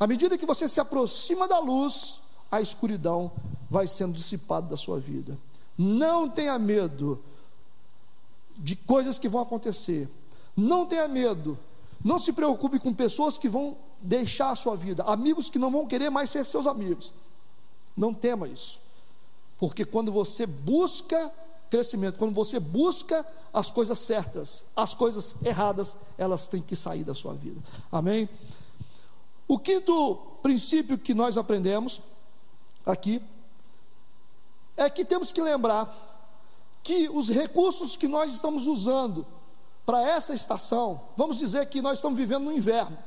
À medida que você se aproxima da luz, a escuridão vai sendo dissipada da sua vida. Não tenha medo de coisas que vão acontecer. Não tenha medo. Não se preocupe com pessoas que vão deixar a sua vida, amigos que não vão querer mais ser seus amigos. Não tema isso. Porque quando você busca crescimento. Quando você busca as coisas certas, as coisas erradas, elas têm que sair da sua vida. Amém? O quinto princípio que nós aprendemos aqui é que temos que lembrar que os recursos que nós estamos usando para essa estação, vamos dizer que nós estamos vivendo no inverno.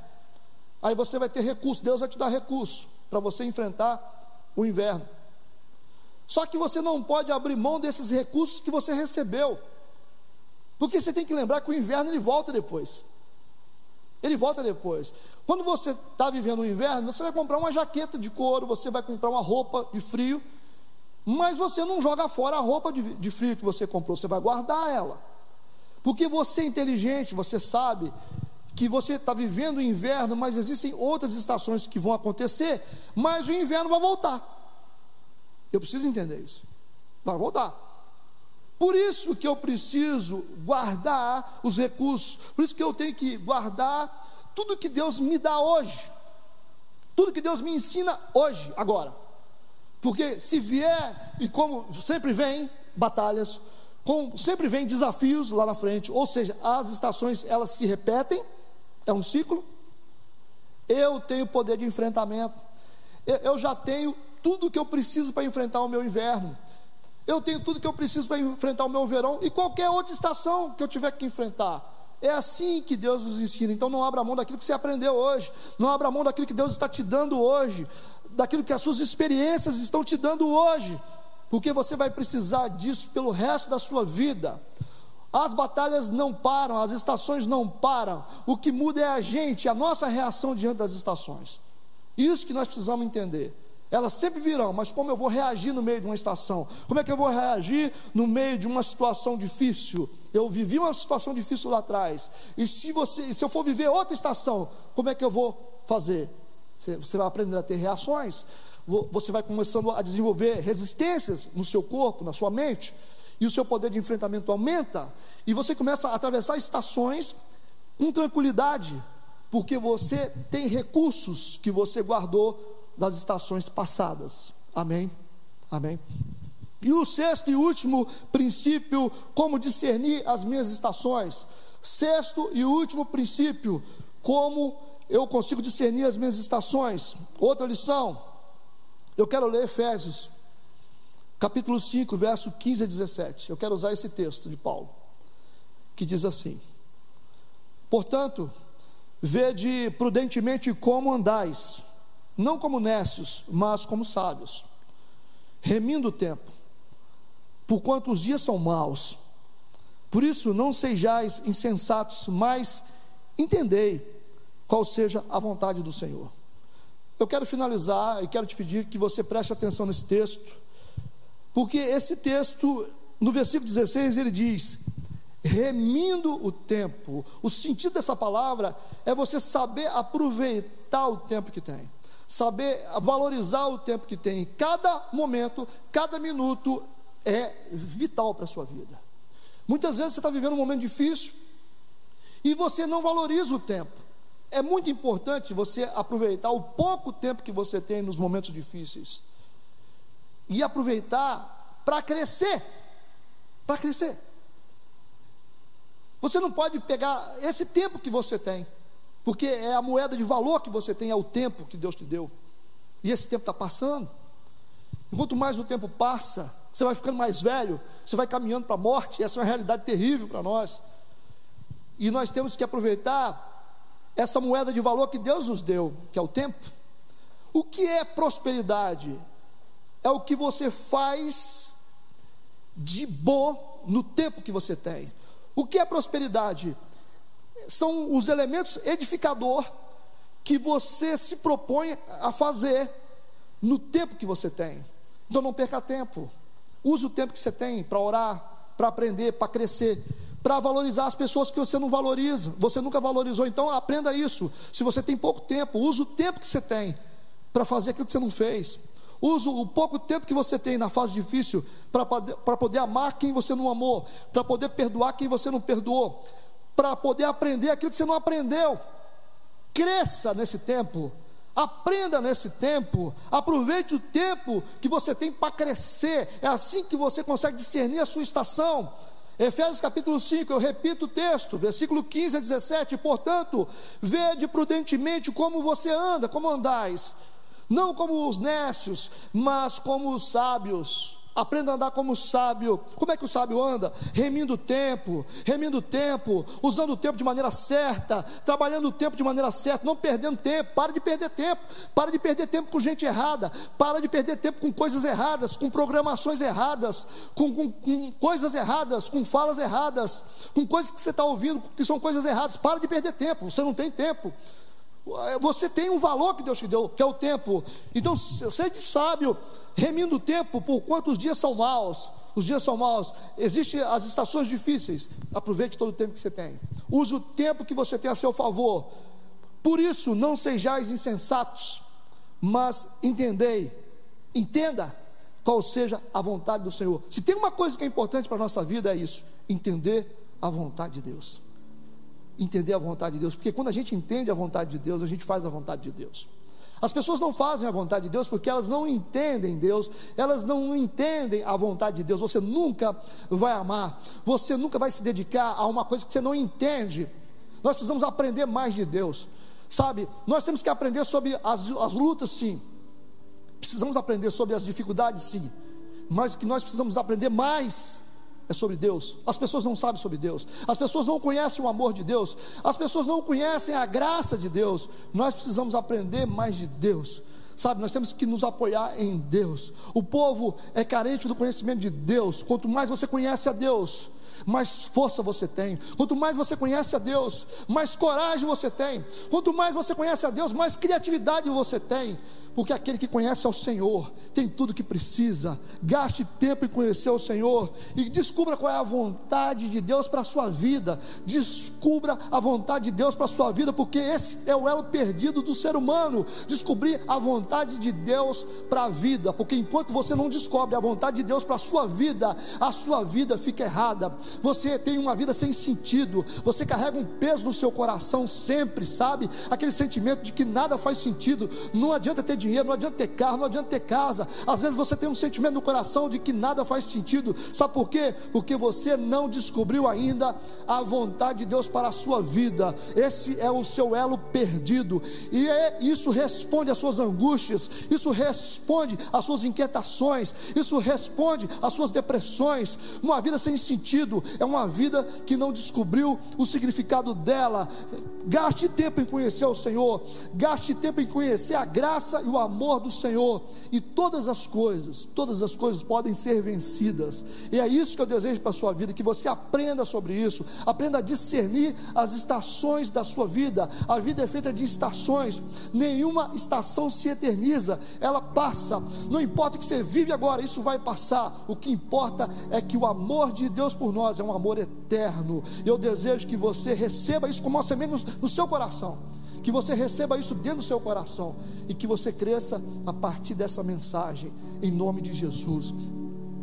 Aí você vai ter recurso, Deus vai te dar recurso para você enfrentar o inverno. Só que você não pode abrir mão desses recursos que você recebeu. Porque você tem que lembrar que o inverno ele volta depois. Ele volta depois. Quando você está vivendo o inverno, você vai comprar uma jaqueta de couro, você vai comprar uma roupa de frio, mas você não joga fora a roupa de, de frio que você comprou, você vai guardar ela. Porque você é inteligente, você sabe que você está vivendo o inverno, mas existem outras estações que vão acontecer, mas o inverno vai voltar. Eu preciso entender isso. Vai voltar. Por isso que eu preciso guardar os recursos. Por isso que eu tenho que guardar tudo que Deus me dá hoje. Tudo que Deus me ensina hoje, agora. Porque se vier, e como sempre vem batalhas, como sempre vem desafios lá na frente, ou seja, as estações elas se repetem, é um ciclo. Eu tenho poder de enfrentamento. Eu já tenho tudo que eu preciso para enfrentar o meu inverno. Eu tenho tudo que eu preciso para enfrentar o meu verão e qualquer outra estação que eu tiver que enfrentar. É assim que Deus nos ensina. Então não abra mão daquilo que você aprendeu hoje. Não abra mão daquilo que Deus está te dando hoje. Daquilo que as suas experiências estão te dando hoje. Porque você vai precisar disso pelo resto da sua vida. As batalhas não param, as estações não param. O que muda é a gente, a nossa reação diante das estações. Isso que nós precisamos entender. Elas sempre virão, mas como eu vou reagir no meio de uma estação? Como é que eu vou reagir no meio de uma situação difícil? Eu vivi uma situação difícil lá atrás. E se você, se eu for viver outra estação, como é que eu vou fazer? Você, você vai aprender a ter reações. Você vai começando a desenvolver resistências no seu corpo, na sua mente, e o seu poder de enfrentamento aumenta. E você começa a atravessar estações com tranquilidade, porque você tem recursos que você guardou das estações passadas. Amém? Amém? E o sexto e último princípio, como discernir as minhas estações. Sexto e último princípio, como eu consigo discernir as minhas estações. Outra lição, eu quero ler Efésios, capítulo 5, verso 15 a 17. Eu quero usar esse texto de Paulo, que diz assim: Portanto, vede prudentemente como andais não como nécios, mas como sábios, remindo o tempo, porquanto os dias são maus. Por isso, não sejais insensatos, mas entendei qual seja a vontade do Senhor. Eu quero finalizar e quero te pedir que você preste atenção nesse texto, porque esse texto, no versículo 16, ele diz: remindo o tempo. O sentido dessa palavra é você saber aproveitar o tempo que tem saber valorizar o tempo que tem. Cada momento, cada minuto é vital para a sua vida. Muitas vezes você está vivendo um momento difícil e você não valoriza o tempo. é muito importante você aproveitar o pouco tempo que você tem nos momentos difíceis e aproveitar para crescer. Para crescer. Você não pode pegar esse tempo que você tem, porque é a moeda de valor que você tem, é o tempo que Deus te deu. E esse tempo está passando. Quanto mais o tempo passa, você vai ficando mais velho, você vai caminhando para a morte, essa é uma realidade terrível para nós. E nós temos que aproveitar essa moeda de valor que Deus nos deu, que é o tempo. O que é prosperidade? É o que você faz de bom no tempo que você tem. O que é prosperidade? São os elementos edificador que você se propõe a fazer no tempo que você tem. Então não perca tempo. Use o tempo que você tem para orar, para aprender, para crescer para valorizar as pessoas que você não valoriza. Você nunca valorizou, então aprenda isso. Se você tem pouco tempo, use o tempo que você tem para fazer aquilo que você não fez. Use o pouco tempo que você tem na fase difícil para poder, poder amar quem você não amou, para poder perdoar quem você não perdoou, para poder aprender aquilo que você não aprendeu. Cresça nesse tempo, aprenda nesse tempo, aproveite o tempo que você tem para crescer. É assim que você consegue discernir a sua estação. Efésios capítulo 5, eu repito o texto, versículo 15 a 17. Portanto, vede prudentemente como você anda, como andais, não como os nécios, mas como os sábios Aprenda a andar como sábio. Como é que o sábio anda? Remindo o tempo, remindo o tempo, usando o tempo de maneira certa, trabalhando o tempo de maneira certa, não perdendo tempo. Para de perder tempo. Para de perder tempo com gente errada. Para de perder tempo com coisas erradas, com programações erradas, com, com, com coisas erradas, com falas erradas, com coisas que você está ouvindo que são coisas erradas. Para de perder tempo. Você não tem tempo. Você tem um valor que Deus te deu, que é o tempo. Então, seja sábio remindo o tempo por quantos dias são maus. Os dias são maus, existem as estações difíceis. Aproveite todo o tempo que você tem. Use o tempo que você tem a seu favor. Por isso, não sejais insensatos, mas entendei, entenda qual seja a vontade do Senhor. Se tem uma coisa que é importante para a nossa vida, é isso: entender a vontade de Deus. Entender a vontade de Deus, porque quando a gente entende a vontade de Deus, a gente faz a vontade de Deus. As pessoas não fazem a vontade de Deus porque elas não entendem Deus, elas não entendem a vontade de Deus. Você nunca vai amar, você nunca vai se dedicar a uma coisa que você não entende. Nós precisamos aprender mais de Deus, sabe? Nós temos que aprender sobre as, as lutas, sim, precisamos aprender sobre as dificuldades, sim, mas que nós precisamos aprender mais é sobre Deus. As pessoas não sabem sobre Deus. As pessoas não conhecem o amor de Deus. As pessoas não conhecem a graça de Deus. Nós precisamos aprender mais de Deus. Sabe, nós temos que nos apoiar em Deus. O povo é carente do conhecimento de Deus. Quanto mais você conhece a Deus, mais força você tem. Quanto mais você conhece a Deus, mais coragem você tem. Quanto mais você conhece a Deus, mais criatividade você tem porque aquele que conhece ao Senhor tem tudo que precisa. Gaste tempo em conhecer o Senhor e descubra qual é a vontade de Deus para a sua vida. Descubra a vontade de Deus para a sua vida, porque esse é o elo perdido do ser humano. Descobrir a vontade de Deus para a vida, porque enquanto você não descobre a vontade de Deus para a sua vida, a sua vida fica errada. Você tem uma vida sem sentido, você carrega um peso no seu coração sempre, sabe? Aquele sentimento de que nada faz sentido. Não adianta ter dinheiro, não adianta ter carro, não adianta ter casa. Às vezes você tem um sentimento no coração de que nada faz sentido. Sabe por quê? Porque você não descobriu ainda a vontade de Deus para a sua vida. Esse é o seu elo perdido. E é, isso responde às suas angústias, isso responde às suas inquietações, isso responde às suas depressões. Uma vida sem sentido é uma vida que não descobriu o significado dela. Gaste tempo em conhecer o Senhor, gaste tempo em conhecer a graça e o amor do Senhor, e todas as coisas, todas as coisas podem ser vencidas. E é isso que eu desejo para a sua vida, que você aprenda sobre isso, aprenda a discernir as estações da sua vida. A vida é feita de estações, nenhuma estação se eterniza, ela passa. Não importa o que você vive agora, isso vai passar. O que importa é que o amor de Deus por nós é um amor eterno. Eu desejo que você receba isso como uma semente no seu coração. Que você receba isso dentro do seu coração e que você cresça a partir dessa mensagem, em nome de Jesus.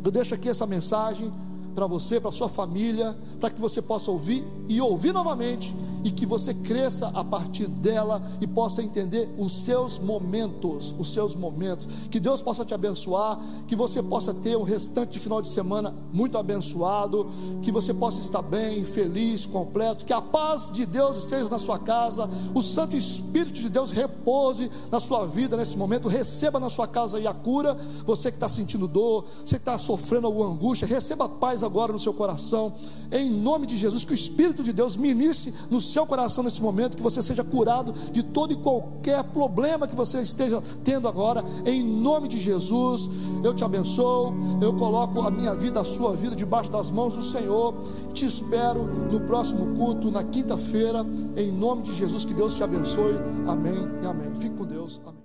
Eu deixo aqui essa mensagem para você, para sua família, para que você possa ouvir e ouvir novamente e que você cresça a partir dela e possa entender os seus momentos, os seus momentos. Que Deus possa te abençoar, que você possa ter um restante de final de semana muito abençoado, que você possa estar bem, feliz, completo, que a paz de Deus esteja na sua casa, o Santo Espírito de Deus repouse na sua vida nesse momento, receba na sua casa aí a cura. Você que está sentindo dor, você que está sofrendo alguma angústia, receba agora no seu coração, em nome de Jesus, que o Espírito de Deus ministre no seu coração nesse momento, que você seja curado de todo e qualquer problema que você esteja tendo agora, em nome de Jesus. Eu te abençoo, eu coloco a minha vida, a sua vida debaixo das mãos do Senhor. Te espero no próximo culto, na quinta-feira, em nome de Jesus. Que Deus te abençoe. Amém e amém. Fique com Deus. Amém.